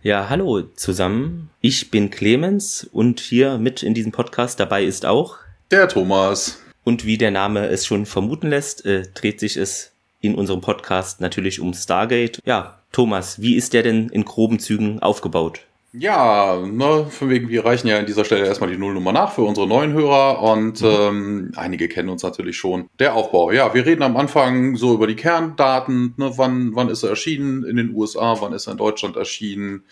Ja, hallo zusammen. Ich bin Clemens und hier mit in diesem Podcast dabei ist auch der Thomas. Und wie der Name es schon vermuten lässt, äh, dreht sich es in unserem Podcast natürlich um Stargate. Ja, Thomas, wie ist der denn in groben Zügen aufgebaut? Ja, ne, von wegen, wir reichen ja an dieser Stelle erstmal die Nullnummer nach für unsere neuen Hörer und mhm. ähm, einige kennen uns natürlich schon. Der Aufbau, ja, wir reden am Anfang so über die Kerndaten, ne, wann, wann ist er erschienen in den USA, wann ist er in Deutschland erschienen,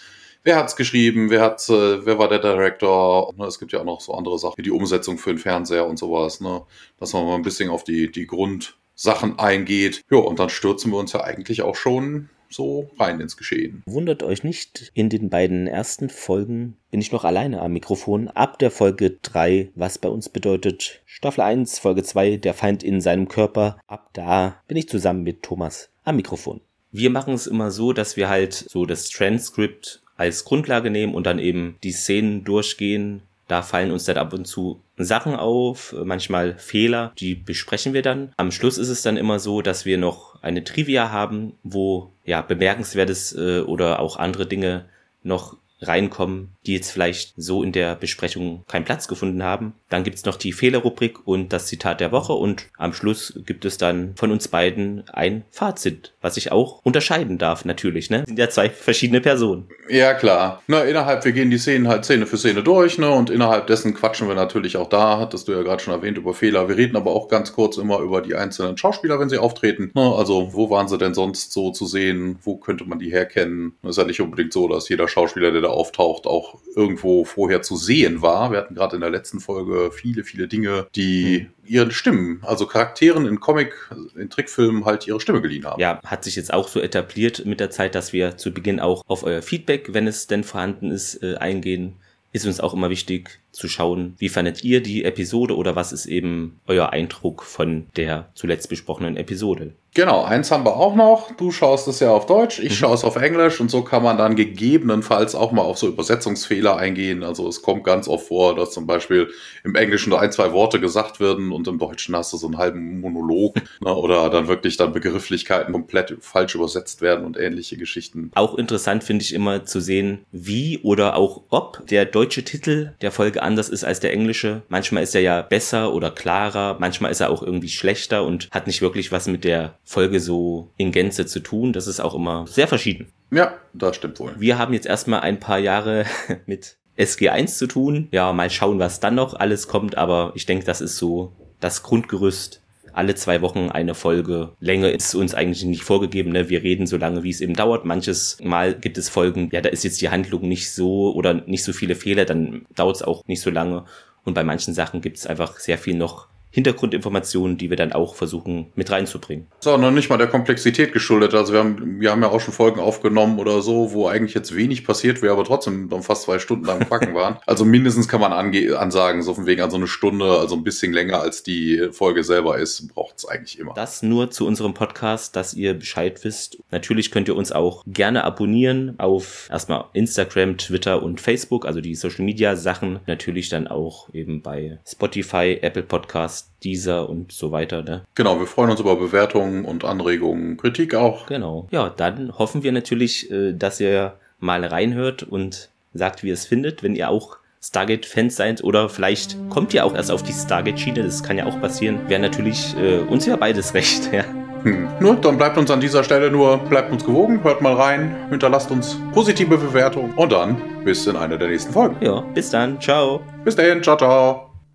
wer hat's geschrieben, wer hat, äh, wer war der Director, ne, es gibt ja auch noch so andere Sachen, wie die Umsetzung für den Fernseher und sowas, ne, dass man mal ein bisschen auf die, die Grundsachen eingeht. Ja, und dann stürzen wir uns ja eigentlich auch schon so rein ins Geschehen. Wundert euch nicht, in den beiden ersten Folgen bin ich noch alleine am Mikrofon. Ab der Folge 3, was bei uns bedeutet Staffel 1, Folge 2, der Feind in seinem Körper. Ab da bin ich zusammen mit Thomas am Mikrofon. Wir machen es immer so, dass wir halt so das Transcript als Grundlage nehmen und dann eben die Szenen durchgehen, da fallen uns dann ab und zu Sachen auf, manchmal Fehler, die besprechen wir dann. Am Schluss ist es dann immer so, dass wir noch eine Trivia haben, wo ja bemerkenswertes äh, oder auch andere Dinge noch reinkommen, die jetzt vielleicht so in der Besprechung keinen Platz gefunden haben. Dann gibt's noch die Fehlerrubrik und das Zitat der Woche und am Schluss gibt es dann von uns beiden ein Fazit, was ich auch unterscheiden darf natürlich, ne? Sind ja zwei verschiedene Personen. Ja, klar. Na, innerhalb, wir gehen die Szenen halt Szene für Szene durch, ne? Und innerhalb dessen quatschen wir natürlich auch da, hattest du ja gerade schon erwähnt, über Fehler. Wir reden aber auch ganz kurz immer über die einzelnen Schauspieler, wenn sie auftreten. Ne? Also, wo waren sie denn sonst so zu sehen? Wo könnte man die herkennen? ist ja nicht unbedingt so, dass jeder Schauspieler, der da auftaucht, auch irgendwo vorher zu sehen war. Wir hatten gerade in der letzten Folge viele, viele Dinge, die hm. ihren Stimmen, also Charakteren in Comic, in Trickfilmen halt ihre Stimme geliehen haben. Ja, hat sich jetzt auch so etabliert mit der Zeit, dass wir zu Beginn auch auf euer Feedback, wenn es denn vorhanden ist, äh, eingehen. Ist uns auch immer wichtig zu schauen, wie fandet ihr die Episode oder was ist eben euer Eindruck von der zuletzt besprochenen Episode? Genau, eins haben wir auch noch. Du schaust es ja auf Deutsch, ich mhm. schaue es auf Englisch und so kann man dann gegebenenfalls auch mal auf so Übersetzungsfehler eingehen. Also es kommt ganz oft vor, dass zum Beispiel im Englischen nur ein, zwei Worte gesagt werden und im Deutschen hast du so einen halben Monolog ne, oder dann wirklich dann Begrifflichkeiten komplett falsch übersetzt werden und ähnliche Geschichten. Auch interessant finde ich immer zu sehen, wie oder auch ob der deutsche Titel der Folge anders ist als der englische. Manchmal ist er ja besser oder klarer, manchmal ist er auch irgendwie schlechter und hat nicht wirklich was mit der Folge so in Gänze zu tun. Das ist auch immer sehr verschieden. Ja, das stimmt wohl. Wir haben jetzt erstmal ein paar Jahre mit SG1 zu tun. Ja, mal schauen, was dann noch alles kommt, aber ich denke, das ist so das Grundgerüst. Alle zwei Wochen eine Folge. Länge ist uns eigentlich nicht vorgegeben. Ne? Wir reden so lange, wie es eben dauert. Manches Mal gibt es Folgen, ja, da ist jetzt die Handlung nicht so oder nicht so viele Fehler, dann dauert es auch nicht so lange. Und bei manchen Sachen gibt es einfach sehr viel noch Hintergrundinformationen, die wir dann auch versuchen mit reinzubringen. So, noch nicht mal der Komplexität geschuldet. Also wir haben, wir haben ja auch schon Folgen aufgenommen oder so, wo eigentlich jetzt wenig passiert wäre, aber trotzdem dann fast zwei Stunden lang Backen waren. Also mindestens kann man ange ansagen, so von wegen an so eine Stunde, also ein bisschen länger als die Folge selber ist, braucht es eigentlich immer. Das nur zu unserem Podcast, dass ihr Bescheid wisst. Natürlich könnt ihr uns auch gerne abonnieren auf erstmal Instagram, Twitter und Facebook, also die Social Media Sachen. Natürlich dann auch eben bei Spotify, Apple Dieser und so weiter. Ne? Genau, wir freuen uns über Bewertungen und Anregungen, Kritik auch. Genau. Ja, dann hoffen wir natürlich, äh, dass ihr mal reinhört und sagt, wie ihr es findet, wenn ihr auch Stargate-Fans seid oder vielleicht kommt ihr auch erst auf die Stargate-Schiene, das kann ja auch passieren. Wäre natürlich äh, uns ja beides recht, ja. Hm. Nur, dann bleibt uns an dieser Stelle nur, bleibt uns gewogen, hört mal rein, hinterlasst uns positive Bewertungen und dann bis in einer der nächsten Folgen. Ja, bis dann, ciao. Bis dahin, ciao, ciao.